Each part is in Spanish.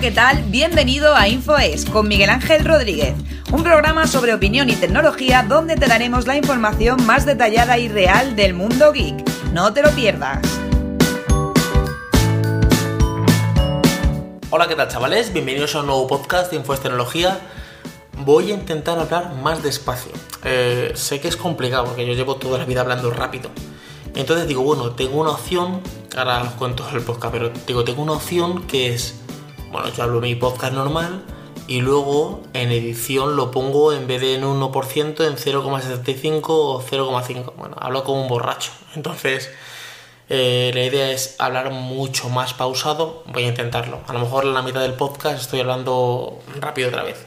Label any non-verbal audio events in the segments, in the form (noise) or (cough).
¿qué tal? Bienvenido a InfoES con Miguel Ángel Rodríguez, un programa sobre opinión y tecnología donde te daremos la información más detallada y real del mundo geek. No te lo pierdas. Hola, ¿qué tal chavales? Bienvenidos a un nuevo podcast de InfoES Tecnología. Voy a intentar hablar más despacio. Eh, sé que es complicado porque yo llevo toda la vida hablando rápido. Entonces digo, bueno, tengo una opción, ahora os cuento el podcast, pero digo, tengo una opción que es, bueno, yo hablo mi podcast normal y luego en edición lo pongo en vez de en 1% en 0,75 o 0,5. Bueno, hablo como un borracho. Entonces, eh, la idea es hablar mucho más pausado. Voy a intentarlo. A lo mejor en la mitad del podcast estoy hablando rápido otra vez.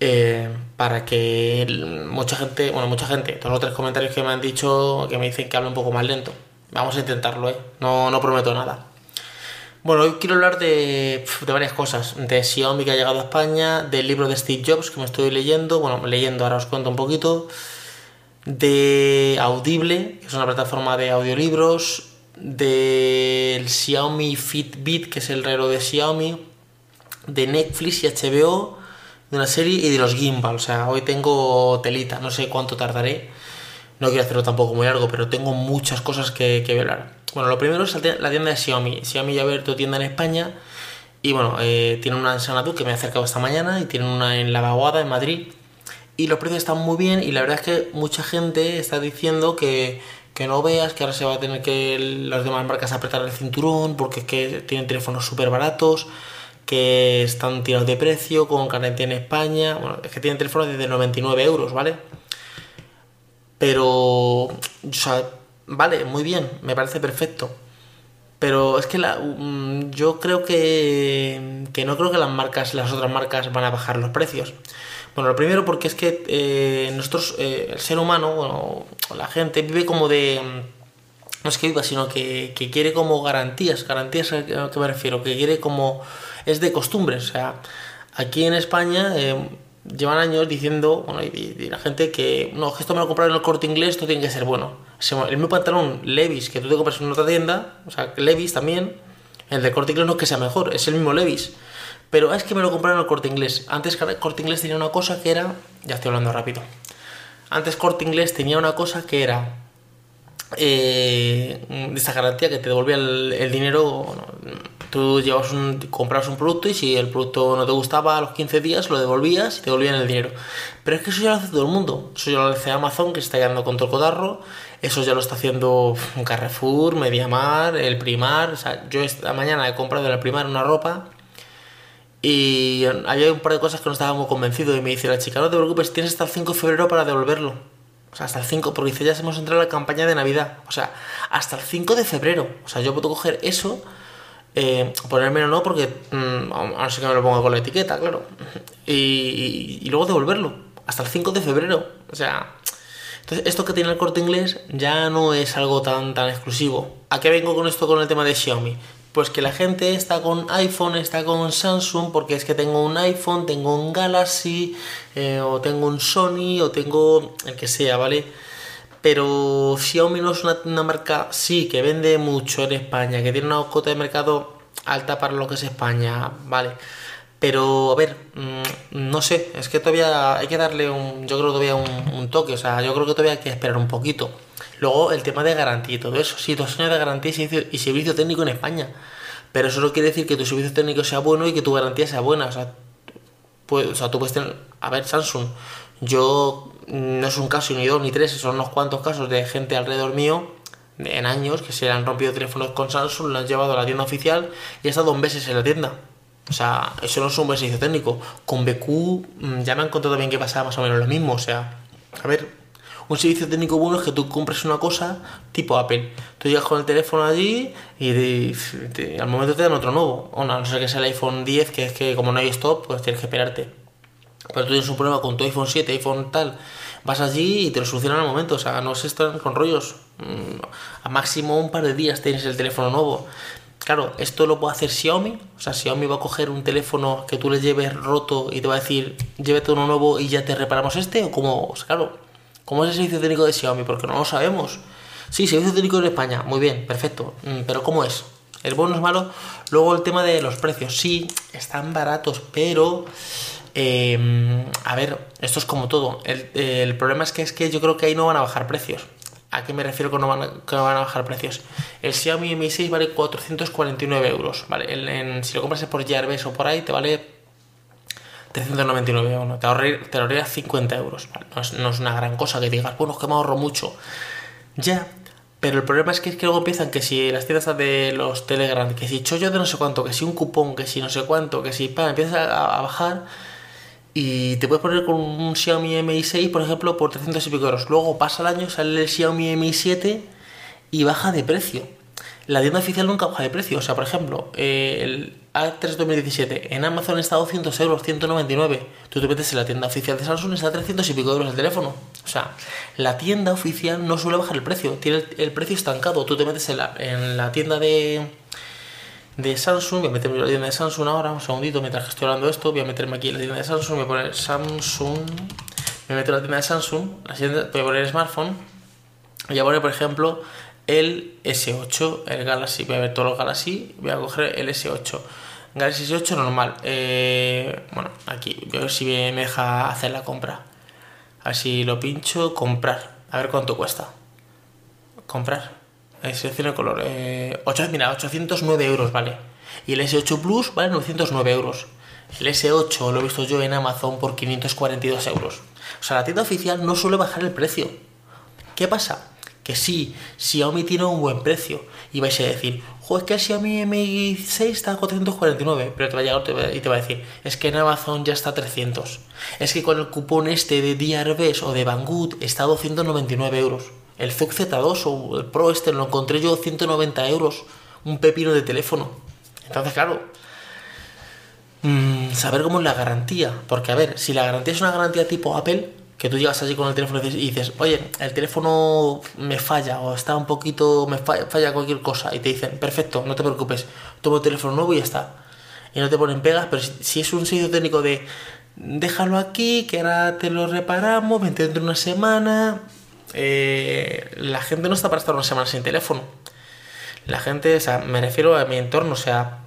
Eh, para que mucha gente, bueno, mucha gente, todos los tres comentarios que me han dicho que me dicen que hablo un poco más lento. Vamos a intentarlo, ¿eh? No, no prometo nada. Bueno, hoy quiero hablar de, de, varias cosas. De Xiaomi que ha llegado a España, del libro de Steve Jobs que me estoy leyendo, bueno, leyendo, ahora os cuento un poquito. De Audible, que es una plataforma de audiolibros. Del Xiaomi Fitbit, que es el reloj de Xiaomi. De Netflix y HBO de una serie y de los gimbal. O sea, hoy tengo telita, no sé cuánto tardaré. No quiero hacerlo tampoco muy largo, pero tengo muchas cosas que, que hablar. Bueno, lo primero es la tienda de Xiaomi. Xiaomi ya abierto tienda en España. Y bueno, eh, tiene una en Sanadú que me he acercado esta mañana y tiene una en La Vaguada, en Madrid. Y los precios están muy bien y la verdad es que mucha gente está diciendo que, que no veas, que ahora se va a tener que las demás marcas apretar el cinturón porque es que tienen teléfonos súper baratos que están tirados de precio, con garantía en España. Bueno, es que tienen teléfonos desde 99 euros, ¿vale? Pero, o sea, vale, muy bien, me parece perfecto. Pero es que la, mm, yo creo que, que no creo que las marcas, las otras marcas van a bajar los precios. Bueno, lo primero porque es que eh, nosotros, eh, el ser humano, bueno, la gente vive como de... No es que viva, sino que, que quiere como garantías. Garantías a qué me refiero, que quiere como es de costumbre. O sea, aquí en España eh, llevan años diciendo, bueno, y, la gente que, no, esto me lo compraron en el corte inglés, esto tiene que ser bueno. El mismo pantalón Levis que tú te compras en otra tienda, o sea, Levis también, el de corte inglés no es que sea mejor, es el mismo Levis. Pero es que me lo compraron en el corte inglés. Antes corte inglés tenía una cosa que era, ya estoy hablando rápido. Antes corte inglés tenía una cosa que era eh, esa garantía que te devolvía el, dinero. Tú llevas un, comprabas un producto y si el producto no te gustaba a los 15 días lo devolvías y te devolvían el dinero. Pero es que eso ya lo hace todo el mundo. Eso ya lo hace Amazon que se está quedando con todo. Eso ya lo está haciendo Carrefour, Mediamar, el Primar. O sea, yo esta mañana he comprado en el Primar una ropa y había un par de cosas que no estaba muy convencido y me dice la chica, no te preocupes, tienes hasta el 5 de febrero para devolverlo. O sea, hasta el 5, porque dice, ya hemos entrado en la campaña de Navidad. O sea, hasta el 5 de febrero. O sea, yo puedo coger eso, eh, ponérmelo no, porque mmm, ahora sí que me lo pongo con la etiqueta, claro. (laughs) Y, y, luego devolverlo. Hasta el 5 de febrero. O sea, entonces esto que tiene el corte inglés ya no es algo tan, tan exclusivo. ¿A qué vengo con esto con el tema de Xiaomi? pues que la gente está con iPhone, está con Samsung, porque es que tengo un iPhone, tengo un Galaxy, eh, o tengo un Sony, o tengo el que sea, ¿vale? Pero Xiaomi no es una, marca, sí, que vende mucho en España, que tiene una cota de mercado alta para lo que es España, ¿vale? Pero, a ver, mm, no sé, es que todavía hay que darle un, yo creo todavía un, toque, o sea, yo creo que todavía hay que esperar un poquito. Luego, el tema de garantía y todo eso, sí, dos años de garantía y servicio técnico en España. Pero eso no quiere decir que tu servicio técnico sea bueno y que tu garantía sea buena. O sea, pues, o sea tú puedes tener. A ver, Samsung, yo no es un caso ni dos ni tres, son unos cuantos casos de gente alrededor mío en años que se han rompido teléfonos con Samsung, lo han llevado a la tienda oficial y ha estado dos meses en la tienda. O sea, eso no es un buen servicio técnico. Con BQ mm, ya me han contado también que pasaba más o menos lo mismo. O sea, a ver, un servicio técnico bueno es que tú compres una cosa tipo Apple. Tú llegas con el teléfono allí y al momento te dan otro nuevo. O no, no sé que sea el iPhone 10, que es que como no hay stop, pues tienes que esperarte. Pero tú tienes un problema con tu iPhone 7, iPhone tal, vas allí y te lo solucionan al momento. O sea, no se están con rollos. Mm, a máximo un par de días tienes el teléfono nuevo. Claro, esto lo puede hacer Xiaomi. O sea, Xiaomi va a coger un teléfono que tú le lleves roto y te va a decir, llévate uno nuevo y ya te reparamos este. O como, claro, ¿Cómo es el servicio técnico de Xiaomi? Porque no lo sabemos. Sí, servicio técnico en España, muy bien, perfecto. Mm, pero ¿cómo es? Es bueno, es malo. Luego el tema de los precios. Sí, están baratos, pero... eh, a ver, esto es como todo. El, problema es que, es que yo creo que ahí no van a bajar precios. ¿A qué me refiero con no van que no van a bajar precios? El Xiaomi Mi 6 vale 449 euros. ¿vale? El- en- si lo compras por Gearbest o por ahí, te vale 399. Bueno, te, ahorré- te ahorrarías 50 euros. No, es, no es una gran cosa que digas, bueno, es que me ahorro mucho. Ya, pero el problema es que, es que luego empiezan que si las tiendas de los Telegram, que si chollo de no sé cuánto, que si un cupón, que si no sé cuánto, que si empiezas a bajar y te puedes poner con un Xiaomi Mi 6, por ejemplo, por 300 y pico euros. Luego pasa el año, sale el Xiaomi Mi 7 y baja de precio. La tienda oficial nunca baja de precio. O sea, por ejemplo, eh, el A3 2017 en Amazon está a 200 euros, 199. Tú te metes en la tienda oficial de Samsung está a 300 y pico euros el teléfono. O sea, la tienda oficial no suele bajar el precio, tiene el, el precio estancado. Tú te metes en la, en la tienda de, de Samsung, voy a meterme la tienda de Samsung ahora, un segundito, mientras estoy hablando esto, voy a meterme aquí la tienda de Samsung, voy a poner Samsung, me meto en la tienda de Samsung, la siguiente, voy a poner smartphone, voy a poner, por ejemplo, el S8, el Galaxy, voy a ver todos los Galaxy, voy a coger el S8. Galaxy S8 normal, eh, bueno, aquí, voy a ver si me deja hacer la compra. A ver si lo pincho, comprar, a ver cuánto cuesta. Comprar. Eh, selecciona el color. Eh, 8, mira, 809 euros, vale. Y el S8 Plus vale 909 euros. El S8 lo he visto yo en Amazon por 542 euros. O sea, la tienda oficial no suele bajar el precio. ¿Qué pasa? Que sí, Xiaomi tiene un buen precio. Y vais a decir, jo, es que el Xiaomi Mi 6 está a 449. Pero te va a llegar y te va a decir, es que en Amazon ya está a 300. Es que con el cupón este de Diarbes o de Banggood está a 299 euros. El Zoom Z2 o el Pro este lo encontré yo a 190 euros. Un pepino de teléfono. Entonces, claro, Mm, saber cómo es la garantía. Porque, a ver, si la garantía es una garantía tipo Apple, que tú llegas allí con el teléfono y dices- oye, el teléfono me falla o está un poquito, me falla, falla cualquier cosa, y te dicen, perfecto, no te preocupes, toma el teléfono nuevo y ya está. Y no te ponen pegas, pero si, es un servicio técnico de, déjalo aquí, que ahora te lo reparamos, vente dentro de una semana, eh, la gente no está para estar una semana sin teléfono. La gente, o sea, me refiero a mi entorno, o sea,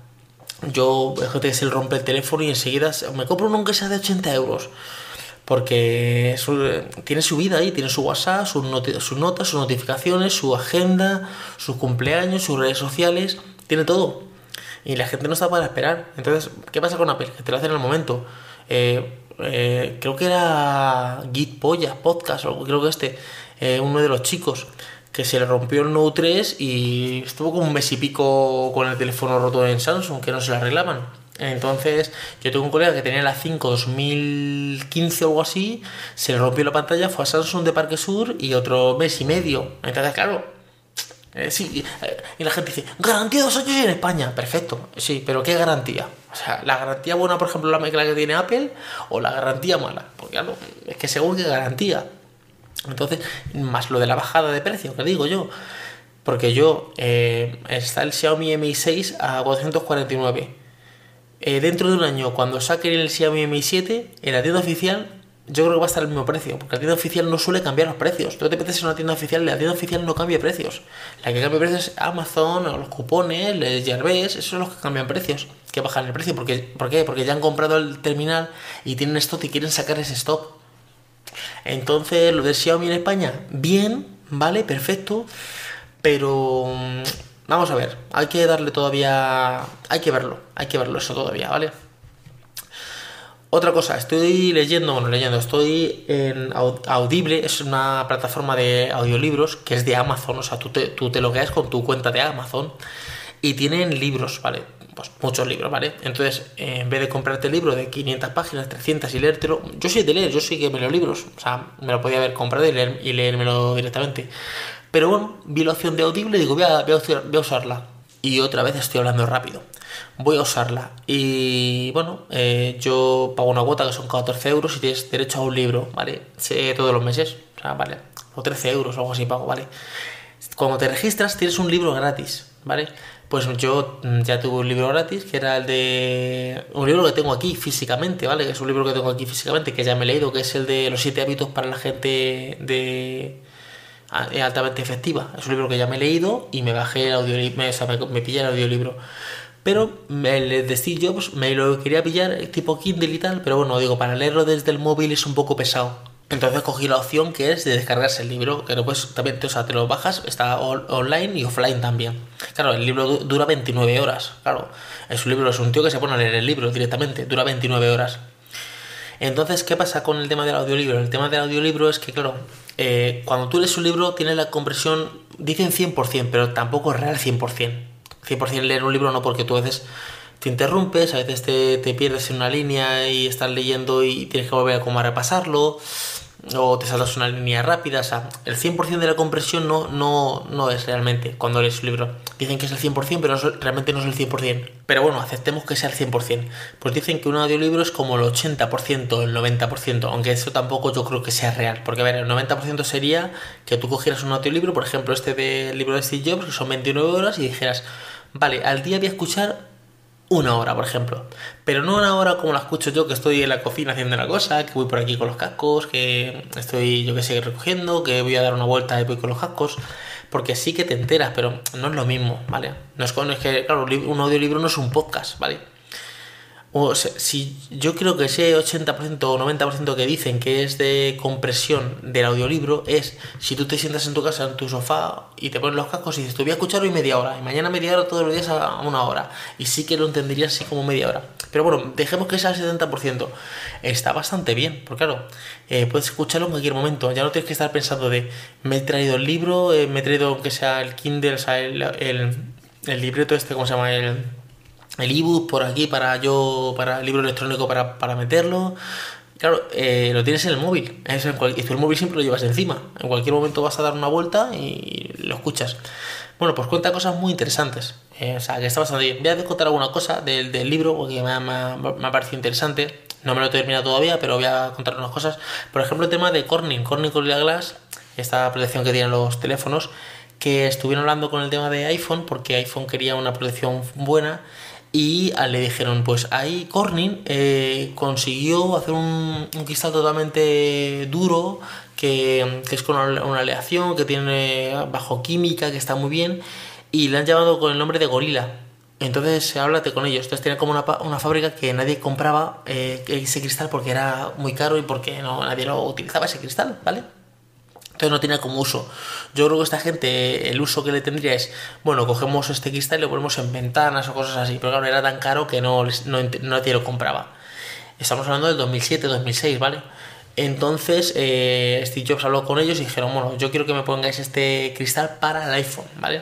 yo, gente que se rompe el teléfono y enseguida se- me compro uno que sea de 80 euros. Porque tiene su vida ahí, tiene su WhatsApp, sus notas, sus notificaciones, su agenda, sus cumpleaños, sus redes sociales, tiene todo. Y la gente no está para esperar. Entonces, ¿qué pasa con Apple? Que te lo hacen en el momento. Eh, eh, creo que era Git Polla, podcast, o creo que este, eh, uno de los chicos, que se le rompió el Note 3 y estuvo como un mes y pico con el teléfono roto en Samsung, que no se lo arreglaban. Entonces, yo tengo un colega que tenía la 5 2015 o algo así, se le rompió la pantalla, fue a Samsung de Parque Sur y otro mes y medio. Entonces, claro, eh, sí, eh, y la gente dice, garantía dos años en España. Perfecto, sí, pero ¿qué garantía? O sea, la garantía buena, por ejemplo, la, la que tiene Apple, o la garantía mala. Porque claro, es que según qué garantía. Entonces, más lo de la bajada de precio, que digo yo. Porque yo, eh, está el Xiaomi Mi 6 a 449. Eh, dentro de un año, cuando saquen el Xiaomi Mi 7, en la tienda oficial, yo creo que va a estar al mismo precio, porque la tienda oficial no suele cambiar los precios. Tú te metes en una tienda oficial la tienda oficial no cambia precios. La que cambia precios es Amazon, o los cupones, el Gearbest, esos son los que cambian precios, que bajan el precio. ¿Por qué? Porque ya han comprado el terminal y tienen stock y quieren sacar ese stock. Entonces, lo del Xiaomi en España, bien, vale, perfecto, pero mm, vamos a ver, hay que darle todavía, hay que verlo, hay que verlo eso todavía, ¿vale? Otra cosa, estoy leyendo, bueno, leyendo, estoy en Aud- Audible, es una plataforma de audiolibros que es de Amazon, o sea, tú te, tú te logueas con tu cuenta de Amazon y tienen libros, ¿vale? Pues muchos libros, ¿vale? Entonces, en vez de comprarte el libro de 500 páginas, 300 y leértelo, yo soy de leer, yo sí que me leo libros, o sea, me lo podía haber comprado y, leer, y leérmelo directamente. Pero bueno, vi la opción de Audible y digo, voy a, voy a voy a usarla. Y otra vez estoy hablando rápido. Voy a usarla. Y bueno, eh, yo pago una cuota que son 14 euros y tienes derecho a un libro, ¿vale? Todos los meses, o sea, ¿vale? O 13 euros o algo así pago, ¿vale? Cuando te registras tienes un libro gratis, ¿vale? Pues yo mm, ya tuve un libro gratis, que era el de... Un libro que tengo aquí físicamente, ¿vale? Que es un libro que tengo aquí físicamente, que ya me he leído, que es el de los siete hábitos para la gente de... altamente efectiva. Es un libro que ya me he leído y me bajé el audiolibro, me, o me, pillé el audiolibro. Pero el de Steve Jobs me lo quería pillar tipo Kindle y tal, pero bueno, digo, para leerlo desde el móvil es un poco pesado. Entonces cogí la opción que es de descargarse el libro, que pues también, o sea, te lo bajas, está online y offline también. Claro, el libro dura 29 horas, claro. Es un libro, es un tío que se pone a leer el libro directamente, dura 29 horas. Entonces, ¿qué pasa con el tema del audiolibro? El tema del audiolibro es que, claro, eh, cuando tú lees un libro tiene la compresión, dicen 100%, pero tampoco es real 100%. 100% leer un libro no porque tú a veces te interrumpes, a veces te, te pierdes en una línea y estás leyendo y tienes que volver a como a repasarlo o te saltas una línea rápida, o sea, el 100% de la compresión no, no, no es realmente cuando lees un libro. Dicen que es el 100%, pero realmente no es el 100%. Pero bueno, aceptemos que sea el 100%. Pues dicen que un audiolibro es como el 80%, el 90%, aunque eso tampoco yo creo que sea real. Porque a ver, el 90% sería que tú cogieras un audiolibro, por ejemplo, este del libro de Steve Jobs, que son 29 horas, y dijeras, vale, al día voy a escuchar una hora, por ejemplo. Pero no una hora como la escucho yo, que estoy en la cocina haciendo una cosa, que voy por aquí con los cascos, que estoy, yo que sé, recogiendo, que voy a dar una vuelta y voy con los cascos. Porque sí que te enteras, pero no es lo mismo, ¿vale? No es, que, claro, un audiolibro no es un podcast, ¿vale? O si yo creo que ese 80% o 90% que dicen que es de compresión del audiolibro es si tú te sientas en tu casa, en tu sofá y te pones los cascos y dices, te voy a escuchar hoy media hora y mañana media hora todos los días a una hora. Y sí que lo entenderías así como media hora. Pero bueno, dejemos que sea el 70%. Está bastante bien, porque claro, eh, puedes escucharlo en cualquier momento. Ya no tienes que estar pensando de, me he traído el libro, eh, me he traído aunque sea el Kindle, o sea, el, el, el libreto este, ¿cómo se llama? El el ebook por aquí para yo, para el libro electrónico para, para meterlo. Claro, eh, lo tienes en el móvil. Es en el móvil siempre lo llevas encima. En cualquier momento vas a dar una vuelta y lo escuchas. Bueno, pues cuenta cosas muy interesantes. Eh, o sea, que está bastante bien. Voy a contar alguna cosa del, del libro porque me, me, me, ha parecido interesante. No me lo he terminado todavía, pero voy a contar unas cosas. Por ejemplo, el tema de Corning. Corning Gorilla Glass, esta protección que tienen los teléfonos, que estuvieron hablando con el tema de iPhone porque iPhone quería una protección buena y le dijeron, pues ahí Corning eh, consiguió hacer un, cristal totalmente duro, que, es con una, aleación, que tiene bajo química, que está muy bien, y le han llamado con el nombre de Gorila. Entonces, háblate con ellos. Entonces, tiene como una, una fábrica que nadie compraba eh, ese cristal porque era muy caro y porque no, nadie lo utilizaba ese cristal, ¿vale? Entonces no tiene como uso. Yo creo que esta gente, el uso que le tendría es, bueno, cogemos este cristal y lo ponemos en ventanas o cosas así. Pero claro, era tan caro que no, no, nadie lo compraba. Estamos hablando del 2007-2006, ¿vale? Entonces eh, Steve Jobs habló con ellos y dijeron, bueno, yo quiero que me pongáis este cristal para el iPhone, ¿vale?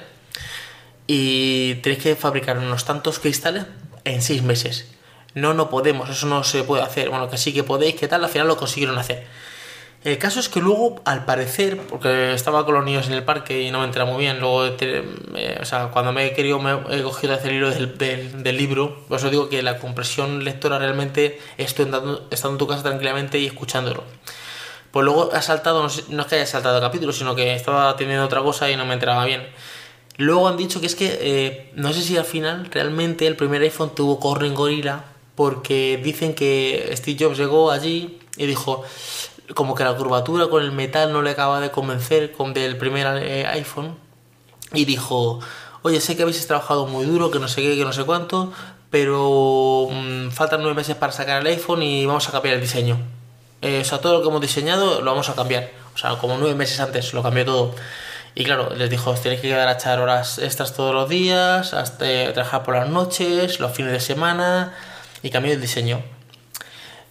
Y tenéis que fabricar unos tantos cristales en seis meses. No, no podemos, eso no se puede hacer. Bueno, que sí que podéis, que tal, al final lo consiguieron hacer. El caso es que luego, al parecer, porque estaba con los niños en el parque y no me entera muy bien, luego, o sea, cuando me he querido, me he cogido hacer el hilo del, del, libro, por eso digo que la compresión lectora realmente estoy estando, estando en tu casa tranquilamente y escuchándolo. Pues luego ha saltado, no, es que haya saltado el capítulo, sino que estaba teniendo otra cosa y no me enteraba bien. Luego han dicho que es que, eh, no sé si al final realmente el primer iPhone tuvo Corning Gorilla, porque dicen que Steve Jobs llegó allí y dijo, como que la curvatura con el metal no le acaba de convencer con del primer eh, iPhone y dijo, oye, sé que habéis trabajado muy duro, que no sé qué, que no sé cuánto, pero mmm, faltan nueve meses para sacar el iPhone y vamos a cambiar el diseño. Eh, o sea, todo lo que hemos diseñado lo vamos a cambiar. O sea, como nueve meses antes lo cambió todo. Y claro, les dijo, os tenéis que quedar a echar horas extras todos los días, hasta trabajar por las noches, los fines de semana, y cambió el diseño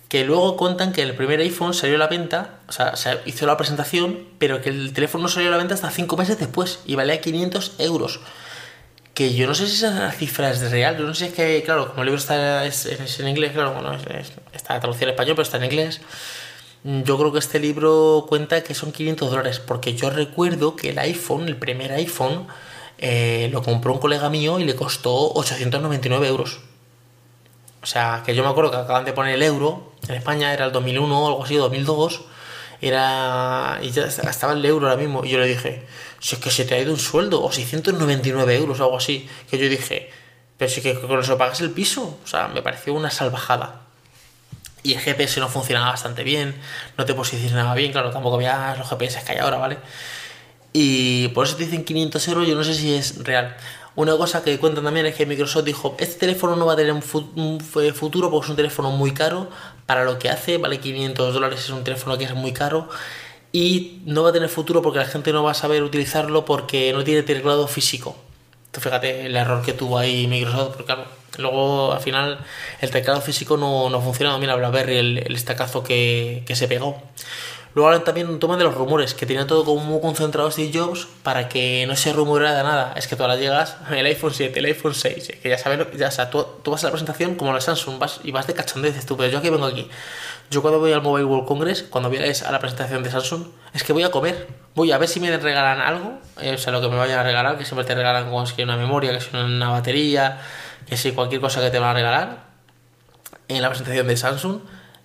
que luego cuentan que el primer iPhone salió a la venta, o sea, se hizo la presentación, pero que el teléfono no salió a la venta hasta 5 meses después y valía 500 euros. Que yo no sé si esa cifra es real, yo no sé si es que, claro, como el libro está es, en inglés, claro, bueno, está traducido al español, pero está en inglés. Yo creo que este libro cuenta que son 500 dólares, porque yo recuerdo que el iPhone, el primer iPhone, eh, lo compró un colega mío y le costó 899 euros. O sea, que yo me acuerdo que acaban de poner el euro en España, era el 2001 o algo así, 2002. Era. Y ya estaba el euro ahora mismo. Y yo le dije, si es que se te ha ido un sueldo, o 699 euros o algo así. Que yo dije, pero si es que con eso pagas el piso. O sea, me pareció una salvajada. Y el GPS no funcionaba bastante bien, no te posicionaba bien, claro, tampoco había los GPS que hay ahora, ¿vale? Y por eso te dicen 500 euros, yo no sé si es real. Una cosa que cuentan también es que Microsoft dijo, este teléfono no va a tener un, futuro porque es un teléfono muy caro, para lo que hace vale 500 dólares, es un teléfono que es muy caro y no va a tener futuro porque la gente no va a saber utilizarlo porque no tiene teclado físico. Entonces fíjate el error que tuvo ahí Microsoft, porque luego al final el teclado físico no, no funcionaba. Mira, BlackBerry, el, el estacazo que, que se pegó. Luego hablan también toma de los rumores, que tenía todo como muy concentrado Steve Jobs para que no se rumoreara de nada. Es que tú ahora llegas (laughs) el iPhone 7, el iPhone 6, que ya sabes, ya, o sea, tú, vas a la presentación como la Samsung vas, y vas de cachondeo y dices tú, pero yo aquí vengo aquí. Yo cuando voy al Mobile World Congress, cuando vienes a la presentación de Samsung, es que voy a comer. Voy a ver si me regalan algo, eh, o sea, lo que me vayan a regalar, que siempre te regalan como que una memoria, que es una batería, que si cualquier cosa que te van a regalar en la presentación de Samsung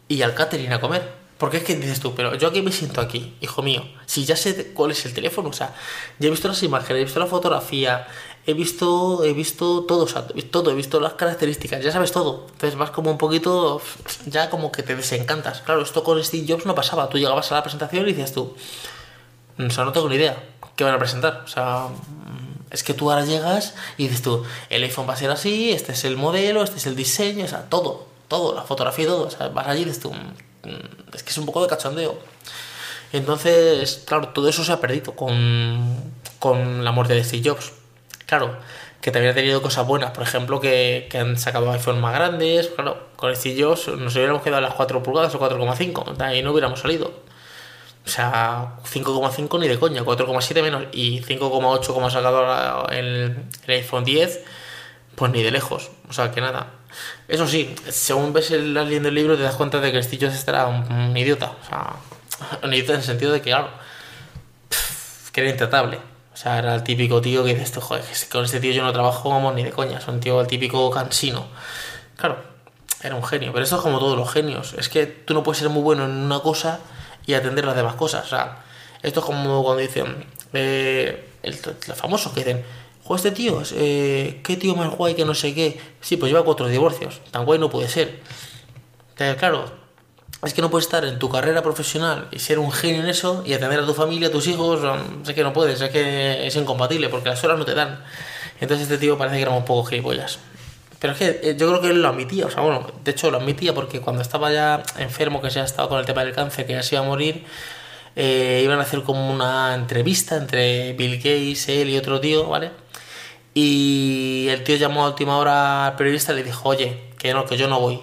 y al catering a comer. Porque es que dices tú, pero yo aquí me siento aquí, hijo mío. Si ya sé cuál es el teléfono, o sea, ya he visto las imágenes, he visto la fotografía, he visto, he visto todo, o sea, todo, he visto las características, ya sabes todo. Entonces vas como un poquito, ya como que te desencantas. Claro, esto con Steve Jobs no pasaba. Tú llegabas a la presentación y dices tú, o sea, no tengo ni idea qué van a presentar. O sea, es que tú ahora llegas y dices tú, el iPhone va a ser así, este es el modelo, este es el diseño, o sea, todo, todo, la fotografía y todo. O sea, vas allí y dices tú, Mm, es que es un poco de cachondeo. Entonces, claro, todo eso se ha perdido con, con la muerte de Steve Jobs. Claro, que también ha tenido cosas buenas, por ejemplo, que, han sacado iPhones más grandes. Claro, con Steve Jobs nos hubiéramos quedado a las 4 pulgadas o 4,5, ahí no hubiéramos salido. O sea, 5,5 ni de coña, 4,7 menos y 5,8 como ha sacado el, el iPhone 10, pues ni de lejos. O sea, que nada. Eso sí, según ves el, leyendo el libro te das cuenta de que Steve Jobs era un, idiota. O sea, (laughs) un idiota en el sentido de que, claro, que era intratable. O sea, era el típico tío que dices, joder, con este tío yo no trabajo como ni de coña. Es un tío el típico cansino. Claro, era un genio. Pero eso es como todos los genios. Es que tú no puedes ser muy bueno en una cosa y atender las demás cosas. O sea, esto es como cuando dicen, eh, los famosos que dicen, o este tío, eh, qué tío más guay que no sé qué. Sí, pues lleva cuatro divorcios. Tan guay no puede ser. Claro, es que no puedes estar en tu carrera profesional y ser un genio en eso y atender a tu familia, a tus hijos. Sé que no puedes, es que es incompatible porque las horas no te dan. Entonces este tío parece que era un poco gilipollas. Pero es que eh, yo creo que él lo admitía, o sea, bueno, de hecho lo admitía porque cuando estaba ya enfermo, que se ha estado con el tema del cáncer, que ya se iba a morir, eh, iban a hacer como una entrevista entre Bill Gates, él y otro tío, ¿vale? Y el tío llamó a última hora al periodista y le dijo, oye, que no, que yo no voy.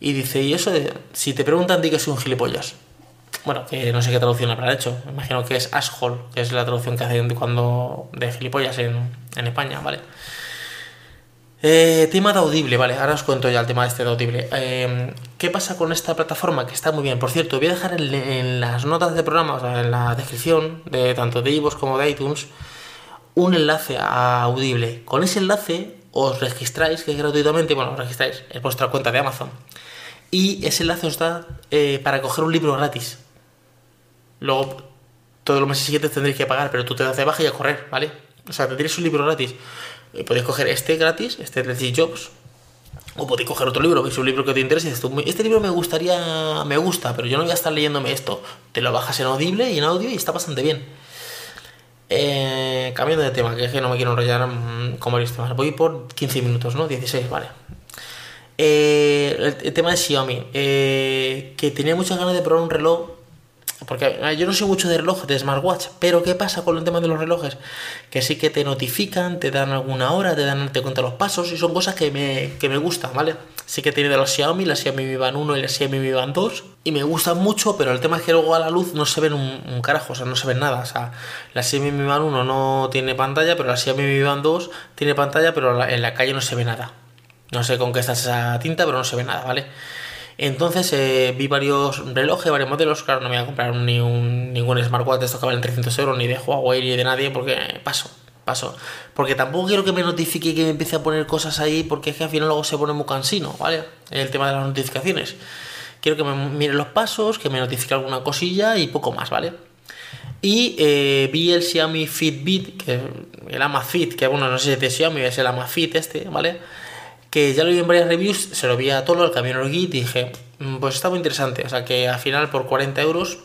Y dice, y eso, de, si te preguntan, di que soy un gilipollas. Bueno, que no sé qué traducción habrá hecho. Imagino que es asshole, que es la traducción que hacen cuando de gilipollas en, en España, ¿vale? Eh, tema de Audible, vale, ahora os cuento ya el tema de este de Audible. Eh, ¿Qué pasa con esta plataforma? Que está muy bien. Por cierto, voy a dejar en, las notas de programa, o sea, en la descripción de tanto de iVoox como de iTunes, un enlace a Audible. Con ese enlace os registráis, que es gratuitamente, bueno, os registráis, es vuestra cuenta de Amazon. Y ese enlace os da eh, para coger un libro gratis. Luego, todos los meses siguientes tendréis que pagar, pero tú te das de baja y a correr, ¿vale? O sea, tendréis un libro gratis. Y podéis coger este gratis, este de Steve Jobs, o podéis coger otro libro, es un libro que te interese. Y este libro me gustaría, me gusta, pero yo no voy a estar leyéndome esto. Te lo bajas en Audible y en audio y está bastante bien. Eh, cambiando de tema, que es que no me quiero enrollar con varios temas. Voy por 15 minutos, ¿no? 16, vale. Eh, el, tema de Xiaomi, eh, que tenía muchas ganas de probar un reloj porque yo no soy mucho de reloj, de smartwatch, pero ¿qué pasa con el tema de los relojes? Que sí que te notifican, te dan alguna hora, te dan te cuentan los pasos y son cosas que me, que me gustan, ¿vale? Sí que tiene de los Xiaomi, la Xiaomi Mi Band 1 y la Xiaomi Mi Band 2 y me gustan mucho, pero el tema es que luego a la luz no se ven un, carajo, o sea, no se ven nada. O sea, la Xiaomi Mi Band 1 no tiene pantalla, pero la Xiaomi Mi Band 2 tiene pantalla, pero en la calle no se ve nada. No sé con qué está esa tinta, pero no se ve nada, ¿vale? Entonces eh, vi varios relojes, varios modelos. Claro, no me voy a comprar ni un, ningún smartwatch de estos que valen 300 euros, ni de Huawei, ni de nadie, porque paso, paso. Porque tampoco quiero que me notifique y que me empiece a poner cosas ahí, porque es que al final luego se pone muy cansino, ¿vale? El tema de las notificaciones. Quiero que me mire los pasos, que me notifique alguna cosilla y poco más, ¿vale? Y eh, vi el Xiaomi Fitbit, que el Amazfit, que bueno, no sé si es de Xiaomi, es el Amazfit este, ¿vale? Que ya lo vi en varias reviews, se lo vi a todo, al camionero Git y dije, mm, pues está muy interesante. O sea que al final por 40 euros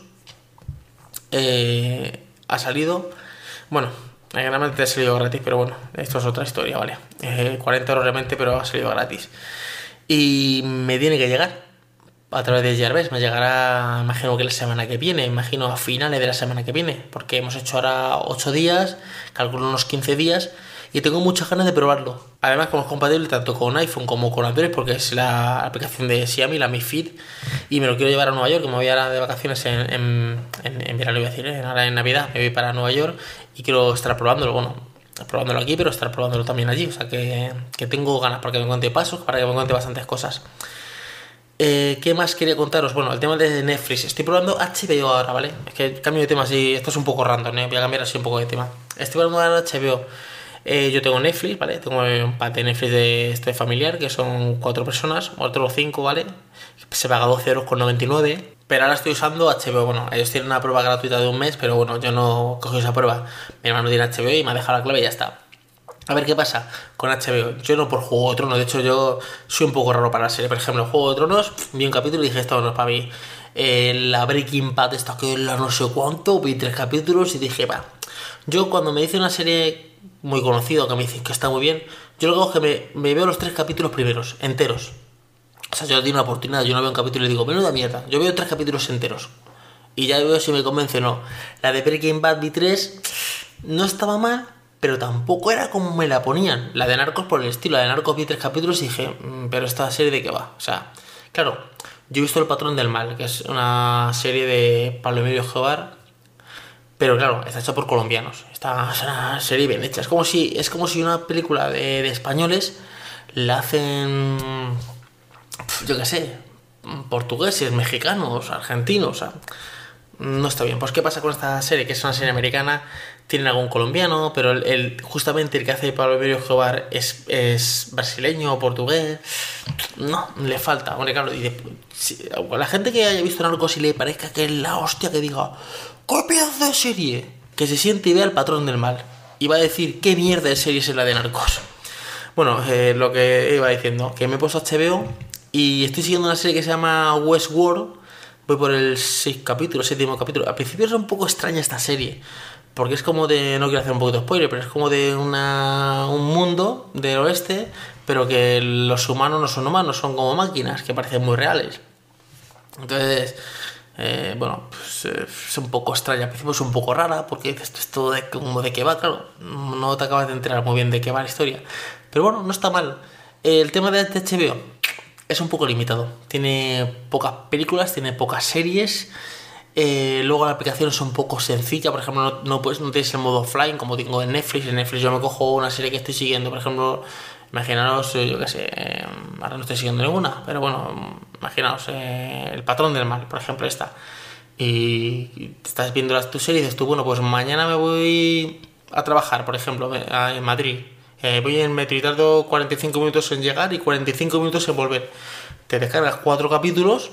eh, ha salido Bueno, realmente ha salido gratis, pero bueno, esto es otra historia, ¿vale? 40 euros realmente, pero ha salido gratis. Y me tiene que llegar a través de Jarvis. Me llegará, imagino que la semana que viene, imagino a finales de la semana que viene, porque hemos hecho ahora 8 días, calculo unos 15 días, y tengo muchas ganas de probarlo. Además, como es compatible tanto con iPhone como con Android, porque es la aplicación de Xiaomi, la Mi Fit, y me lo quiero llevar a Nueva York, que me voy ahora de vacaciones en, en, en, verano, voy a decir, ahora en Navidad me voy para Nueva York y quiero estar probándolo. Bueno, probándolo aquí, pero estar probándolo también allí. O sea que, que tengo ganas para que me cuente pasos, para que me cuente bastantes cosas. Eh, ¿Qué más quería contaros? Bueno, el tema de Netflix. Estoy probando HBO ahora, ¿vale? Es que cambio de tema así. Esto es un poco random, ¿eh? Voy a cambiar así un poco de tema. Estoy probando ahora HBO. Eh, yo tengo Netflix, ¿vale? Tengo un pack de Netflix de este familiar, que son cuatro personas, otro cinco, ¿vale? Se paga 12 euros con 99. Pero ahora estoy usando HBO. Bueno, ellos tienen una prueba gratuita de un mes, pero bueno, yo no cogí esa prueba. Mi hermano tiene HBO y me ha dejado la clave y ya está. A ver qué pasa con HBO. Yo no por Juego de Tronos, de hecho yo soy un poco raro para la serie. Por ejemplo, Juego de Tronos, vi un capítulo y dije, esto no es para mí. Eh, la Breaking Bad, esta que la no sé cuánto, vi tres capítulos y dije, va. Yo cuando me dice una serie muy conocida, que me dicen que está muy bien, yo lo que hago es que me, veo los tres capítulos primeros, enteros. O sea, yo no tengo una oportunidad, yo no veo un capítulo y digo, menuda mierda. Yo veo tres capítulos enteros. Y ya veo si me convence o no. La de Breaking Bad vi tres, no estaba mal, pero tampoco era como me la ponían. La de Narcos por el estilo, la de Narcos vi tres capítulos y dije, mm, pero esta serie de qué va. O sea, claro, yo he visto El Patrón del Mal, que es una serie de Pablo Emilio pero claro, está hecha por colombianos. Está es una serie bien hecha. Es como si, es como si una película de, españoles la hacen, yo qué sé, portugueses, mexicanos, argentinos. O sea, no está bien. Pues, ¿qué pasa con esta serie? Que es una serie americana, tienen algún colombiano, pero el, justamente el que hace Pablo Emilio Escobar es, es, brasileño o portugués. No, le falta. Hombre, claro, y la gente que haya visto Narcos y le parezca que es la hostia que diga, ¿qué pedazo de serie? Que se siente y vea el patrón del mal. Y va a decir, ¿qué mierda de serie es la de Narcos? Bueno, eh, lo que iba diciendo, que me he puesto HBO y estoy siguiendo una serie que se llama Westworld voy por el seis capítulo, séptimo capítulo. Al principio es un poco extraña esta serie, porque es como de, no quiero hacer un poco de spoiler, pero es como de una, un mundo del oeste, pero que los humanos no son humanos, son como máquinas que parecen muy reales. Entonces, eh, bueno, pues, eh, es un poco extraña, al principio es un poco rara, porque esto de, como de qué va, claro, no te acabas de enterar muy bien de qué va la historia. Pero bueno, no está mal. El tema de HBO es un poco limitado. Tiene pocas películas, tiene pocas series. Eh, luego la aplicación es un poco sencilla, por ejemplo, no, no, puedes, no tienes el modo offline como tengo en Netflix. En Netflix yo me cojo una serie que estoy siguiendo, por ejemplo, imaginaos, yo qué sé, eh, ahora no estoy siguiendo ninguna, pero bueno, imaginaos eh, El Patrón del Mal, por ejemplo, esta. Y estás viendo tu serie y dices tú, bueno, pues mañana me voy a trabajar, por ejemplo, en Madrid eh, voy en metro y tardo 45 minutos en llegar y 45 minutos en volver. Te descargas cuatro capítulos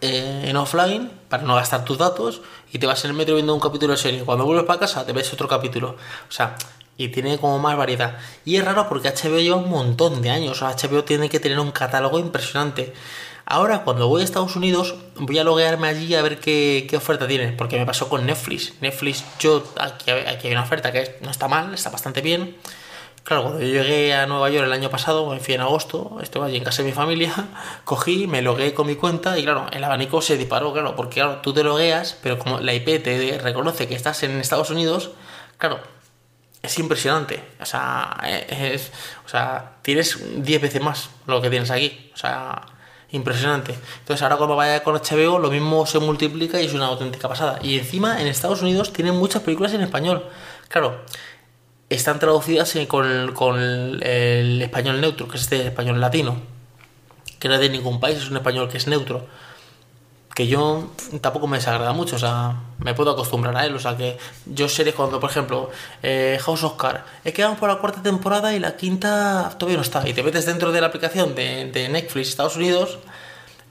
eh, en offline para no gastar tus datos y te vas en el metro viendo un capítulo de serie. Cuando vuelves para casa te ves otro capítulo. O sea, y tiene como más variedad. Y es raro porque HBO lleva un montón de años. HBO tiene que tener un catálogo impresionante. Ahora, cuando voy a Estados Unidos, voy a loguearme allí a ver qué, oferta tiene. Porque me pasó con Netflix. Netflix, yo aquí, aquí hay una oferta que no está mal, está bastante bien Claro, cuando yo llegué a Nueva York el año pasado, en fin, en agosto, estuve allí en casa de mi familia, (laughs) cogí, me logué con mi cuenta y claro, el abanico se disparó, claro, porque claro, tú te logueas, pero como la IP te reconoce que estás en Estados Unidos, claro, es impresionante. O sea, es, o sea tienes 10 veces más lo que tienes aquí. O sea, impresionante. Entonces ahora cuando vaya con HBO lo mismo se multiplica y es una auténtica pasada. Y encima en Estados Unidos tienen muchas películas en español. Claro, están traducidas con, con el español neutro, que es este español latino, que no es de ningún país, es un español que es neutro, que yo tampoco me desagrada mucho, o sea, me puedo acostumbrar a él, o sea, que yo seré cuando, por ejemplo, eh, House of Cards, es que vamos por la cuarta temporada y la quinta todavía no está, y te metes dentro de la aplicación de, Netflix Estados Unidos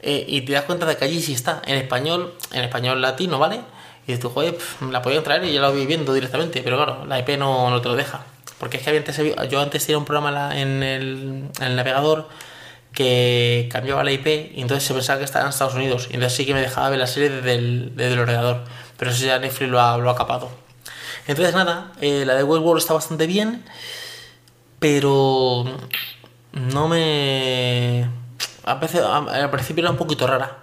eh, y te das cuenta de que allí sí está, en español, en español latino, ¿vale? Y dices tú, joder, la podían traer y ya la voy viendo directamente, pero claro, la IP no, te lo deja. Porque es que antes, yo antes tenía un programa en el navegador que cambiaba la IP y entonces se pensaba que estaba en Estados Unidos. Y entonces sí que me dejaba ver la serie desde el, desde el ordenador. Pero eso ya Netflix lo ha, lo ha capado. Entonces nada, eh, la de Westworld está bastante bien, pero no me... A veces, al principio era un poquito rara.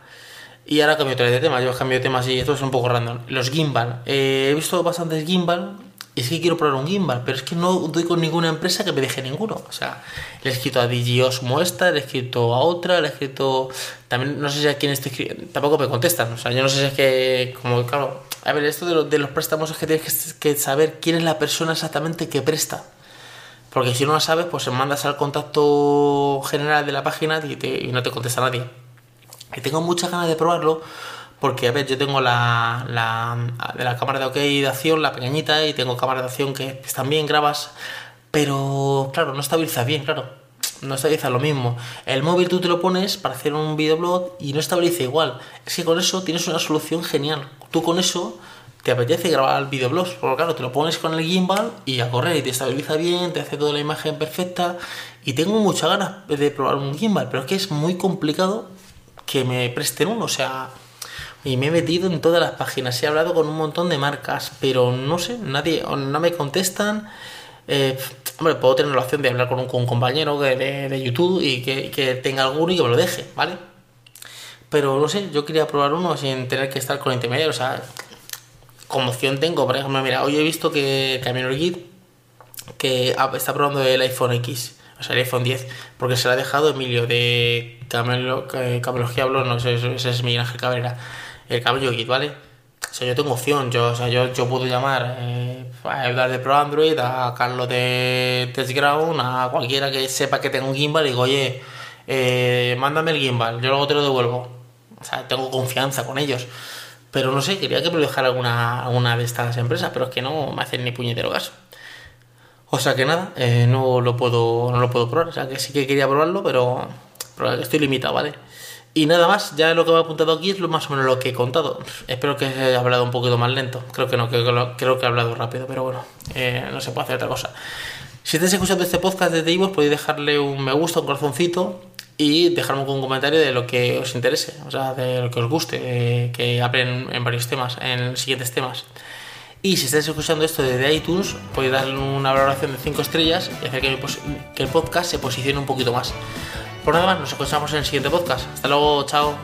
Y ahora cambio de tema, yo cambio de tema así, esto es un poco random. Los gimbal. Eh, he visto bastantes gimbal y es que quiero probar un gimbal, pero es que no doy con ninguna empresa que me deje ninguno. O sea, le he escrito a DigiOsmo esta, le he escrito a otra, le he escrito. También no sé si a quién estoy escribiendo. Tampoco me contestan. O sea, yo no sé si es que. Como, claro. A ver, esto de, los, de los préstamos es que tienes que, saber quién es la persona exactamente que presta. Porque si no lo sabes, pues mandas al contacto general de la página y, y no te contesta nadie. Y tengo muchas ganas de probarlo porque, a ver, yo tengo la, de la cámara de OK de acción, la pequeñita, y tengo cámara de acción que también grabas, pero claro, no estabiliza bien, claro. No estabiliza lo mismo. El móvil tú te lo pones para hacer un videoblog y no estabiliza igual. Es que con eso tienes una solución genial. Tú con eso te apetece grabar videoblogs, porque claro, te lo pones con el gimbal y a correr y te estabiliza bien, te hace toda la imagen perfecta. Y tengo muchas ganas de probar un gimbal, pero es que es muy complicado que me presten uno. O sea, y me he metido en todas las páginas, he hablado con un montón de marcas, pero no sé, nadie, no me contestan. Eh, hombre, puedo tener la opción de hablar con un, compañero de, YouTube y que, tenga alguno y que me lo deje, ¿vale? Pero no sé, yo quería probar uno sin tener que estar con intermediario, o sea, como opción tengo, por ejemplo, mira, hoy he visto que Camino Git que está probando el iPhone X, o sea, el iPhone 10, porque se lo ha dejado Emilio de Camelo, Camelogía no sé, ese es mi Ángel Cabrera el cambio Kit, ¿vale? O sea, yo tengo opción, yo, o sea, yo, yo puedo llamar eh, a Edgar de Pro Android, a Carlos de Testground, a cualquiera que sepa que tengo un gimbal y digo, oye, eh, mándame el gimbal, yo luego te lo devuelvo. O sea, tengo confianza con ellos. Pero no sé, quería que me dejara alguna, alguna de estas empresas, pero es que no me hacen ni puñetero caso. O sea que nada, eh, no, lo puedo, no lo puedo probar. O sea que sí que quería probarlo, pero, pero estoy limitado, ¿vale? Y nada más, ya lo que me ha apuntado aquí es lo más o menos lo que he contado. Espero que haya hablado un poquito más lento. Creo que no, creo, creo que he hablado rápido, pero bueno, eh, no se puede hacer otra cosa. Si estáis escuchando este podcast desde Ivo, podéis dejarle un me gusta, un corazoncito y dejarme un comentario de lo que os interese, o sea, de lo que os guste, eh, que hablen en varios temas, en siguientes temas. Y si estáis escuchando esto desde iTunes, podéis darle una valoración de 5 estrellas y hacer que, que el podcast se posicione un poquito más. Por nada más, nos escuchamos en el siguiente podcast. Hasta luego, chao.